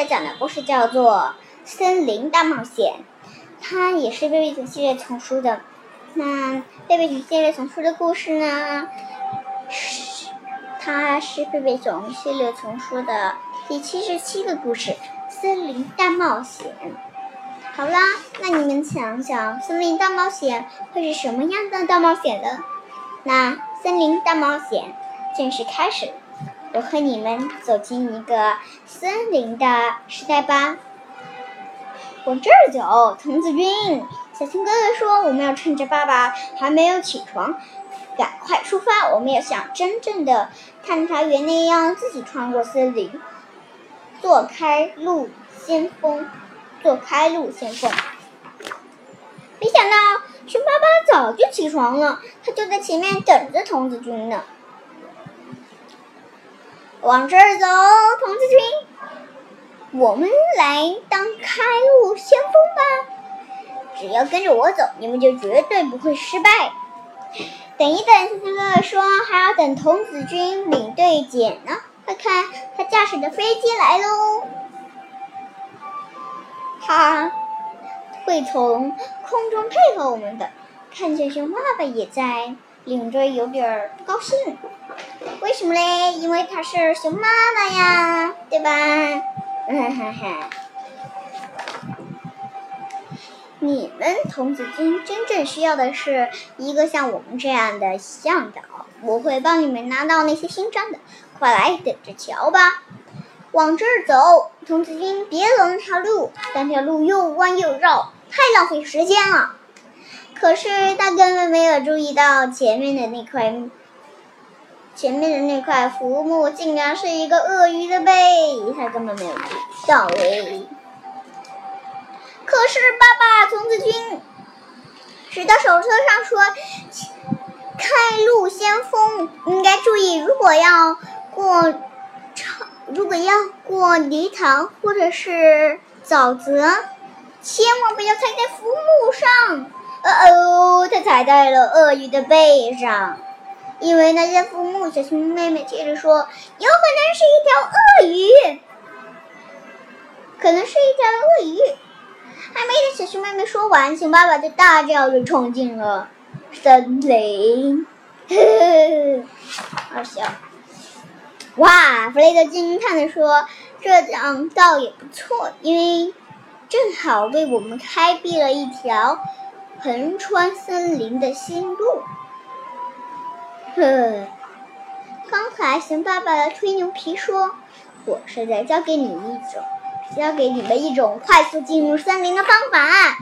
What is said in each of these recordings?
家讲的故事叫做《森林大冒险》，它也是贝贝熊系列丛书的。那贝贝熊系列丛书的故事呢？是它是贝贝熊系列丛书的第七十七个故事《森林大冒险》。好啦，那你们想想，森林大冒险会是什么样的大冒险呢？那森林大冒险正式开始。我和你们走进一个森林的时代吧。往这儿走，童子军。小青哥哥说：“我们要趁着爸爸还没有起床，赶快出发。我们要像真正的探查员那样，自己穿过森林，做开路先锋，做开路先锋。”没想到，熊爸爸早就起床了，他就在前面等着童子军呢。往这儿走，童子军，我们来当开路先锋吧！只要跟着我走，你们就绝对不会失败。等一等，小青哥哥说还要等童子军领队捡呢。快看，他驾驶的飞机来喽！他会从空中配合我们的。看见熊爸爸也在。领队有点不高兴，为什么嘞？因为他是熊妈妈呀，对吧？你们童子军真正需要的是一个像我们这样的向导，我会帮你们拿到那些勋章的。快来，等着瞧吧！往这儿走，童子军，别走那条路，那条路又弯又绕，太浪费时间了。可是他根本没有注意到前面的那块，前面的那块浮木竟然是一个鳄鱼的背，他根本没有注意到哎。可是爸爸童子军指到手册上说，开路先锋应该注意，如果要过，如果要过泥塘或者是沼泽，千万不要踩在浮木上。哦哦，他踩在了鳄鱼的背上，因为那些浮木。小熊妹妹接着说：“有可能是一条鳄鱼，可能是一条鳄鱼。”还没等小熊妹妹说完，熊爸爸就大叫着冲进了森林。呵呵，好笑！哇，弗雷德惊叹地说：“这样倒也不错，因为正好为我们开辟了一条。”横穿森林的新路。哼，刚才熊爸爸吹牛皮说，我是在教给你一种，教给你们一种快速进入森林的方法。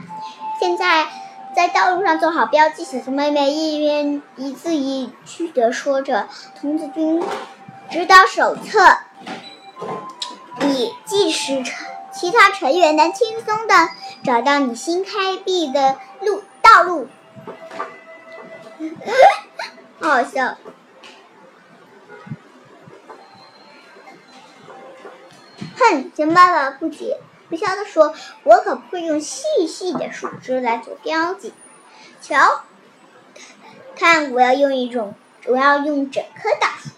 现在在道路上做好标记。小熊妹妹一边一字一句的说着《童子军指导手册》，你即使成其他成员能轻松的找到你新开辟的路。道路，好笑。哼，熊爸爸不解不笑的说：“我可不会用细细的树枝来做标记。瞧，看，我要用一种，我要用整棵大树。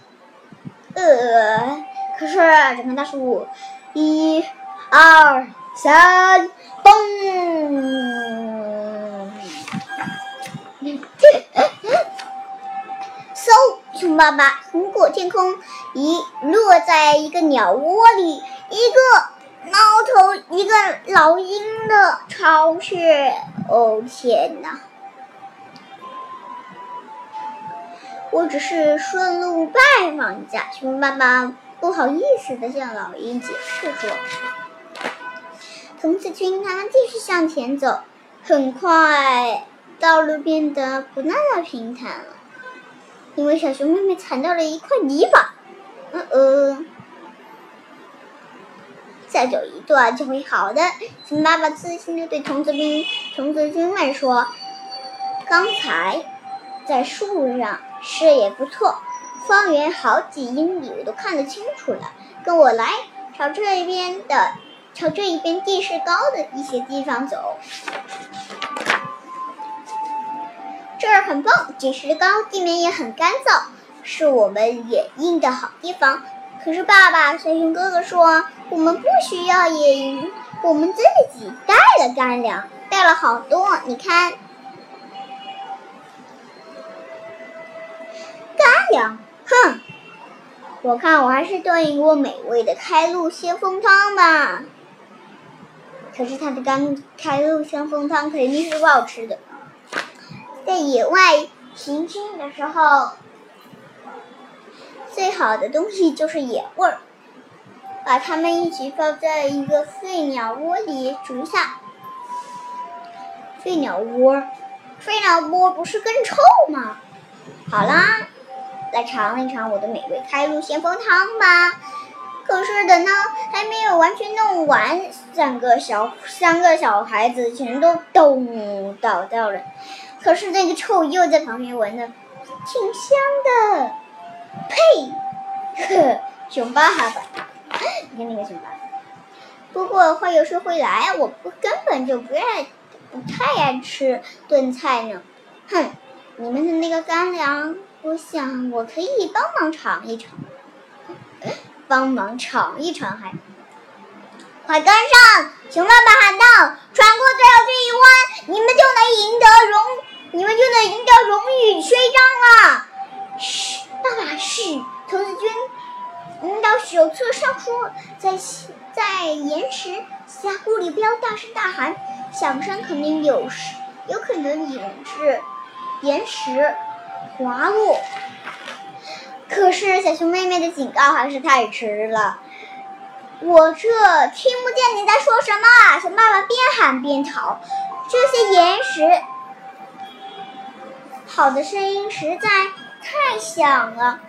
呃，可是整棵大树，一、二、三，嘣！”嗖！熊爸爸横过天空，一落在一个鸟窝里，一个猫头，一个老鹰的巢穴。哦天哪！我只是顺路拜访一下。熊爸爸不好意思的向老鹰解释说：“童子军他们继续向前走，很快。”道路变得不那么平坦了，因为小熊妹妹踩到了一块泥巴。嗯嗯，再走一段就会好的。熊爸爸自信的对童子兵、童子军们说：“刚才在树上视野不错，方圆好几英里我都看得清楚了。跟我来，朝这一边的，朝这一边地势高的一些地方走。”这儿很棒，地势高，地面也很干燥，是我们野营的好地方。可是爸爸，小熊哥哥说，我们不需要野营，我们自己带了干粮，带了好多。你看，干粮，哼，我看我还是炖一锅美味的开路先锋汤吧。可是他的干开路先锋汤肯定是不好吃的，在野外行军的时候。最好的东西就是野味儿，把它们一起放在一个废鸟窝里煮一下。废鸟窝，废鸟窝不是更臭吗？好啦，来尝一尝我的美味开路先锋汤吧。可是等到还没有完全弄完，三个小三个小孩子全都咚倒掉了。可是那个臭鼬在旁边闻的，挺香的。呸！呵，熊爸爸，你看那个熊爸爸。不过话又说回来，我不根本就不爱，不太爱吃炖菜呢。哼，你们的那个干粮，我想我可以帮忙尝一尝。帮忙尝一尝还？快跟上！熊爸爸喊道：“穿过最后这一弯，你们就能赢得荣，你们就能赢得荣誉勋章了。”嘘。爸爸是童子军领导手册上说，在在岩石峡谷里不要大声大喊，响声肯定有有可能引致岩石滑落。可是小熊妹妹的警告还是太迟了，我这听不见你在说什么。熊爸爸边喊边逃，这些岩石跑的声音实在。太响了。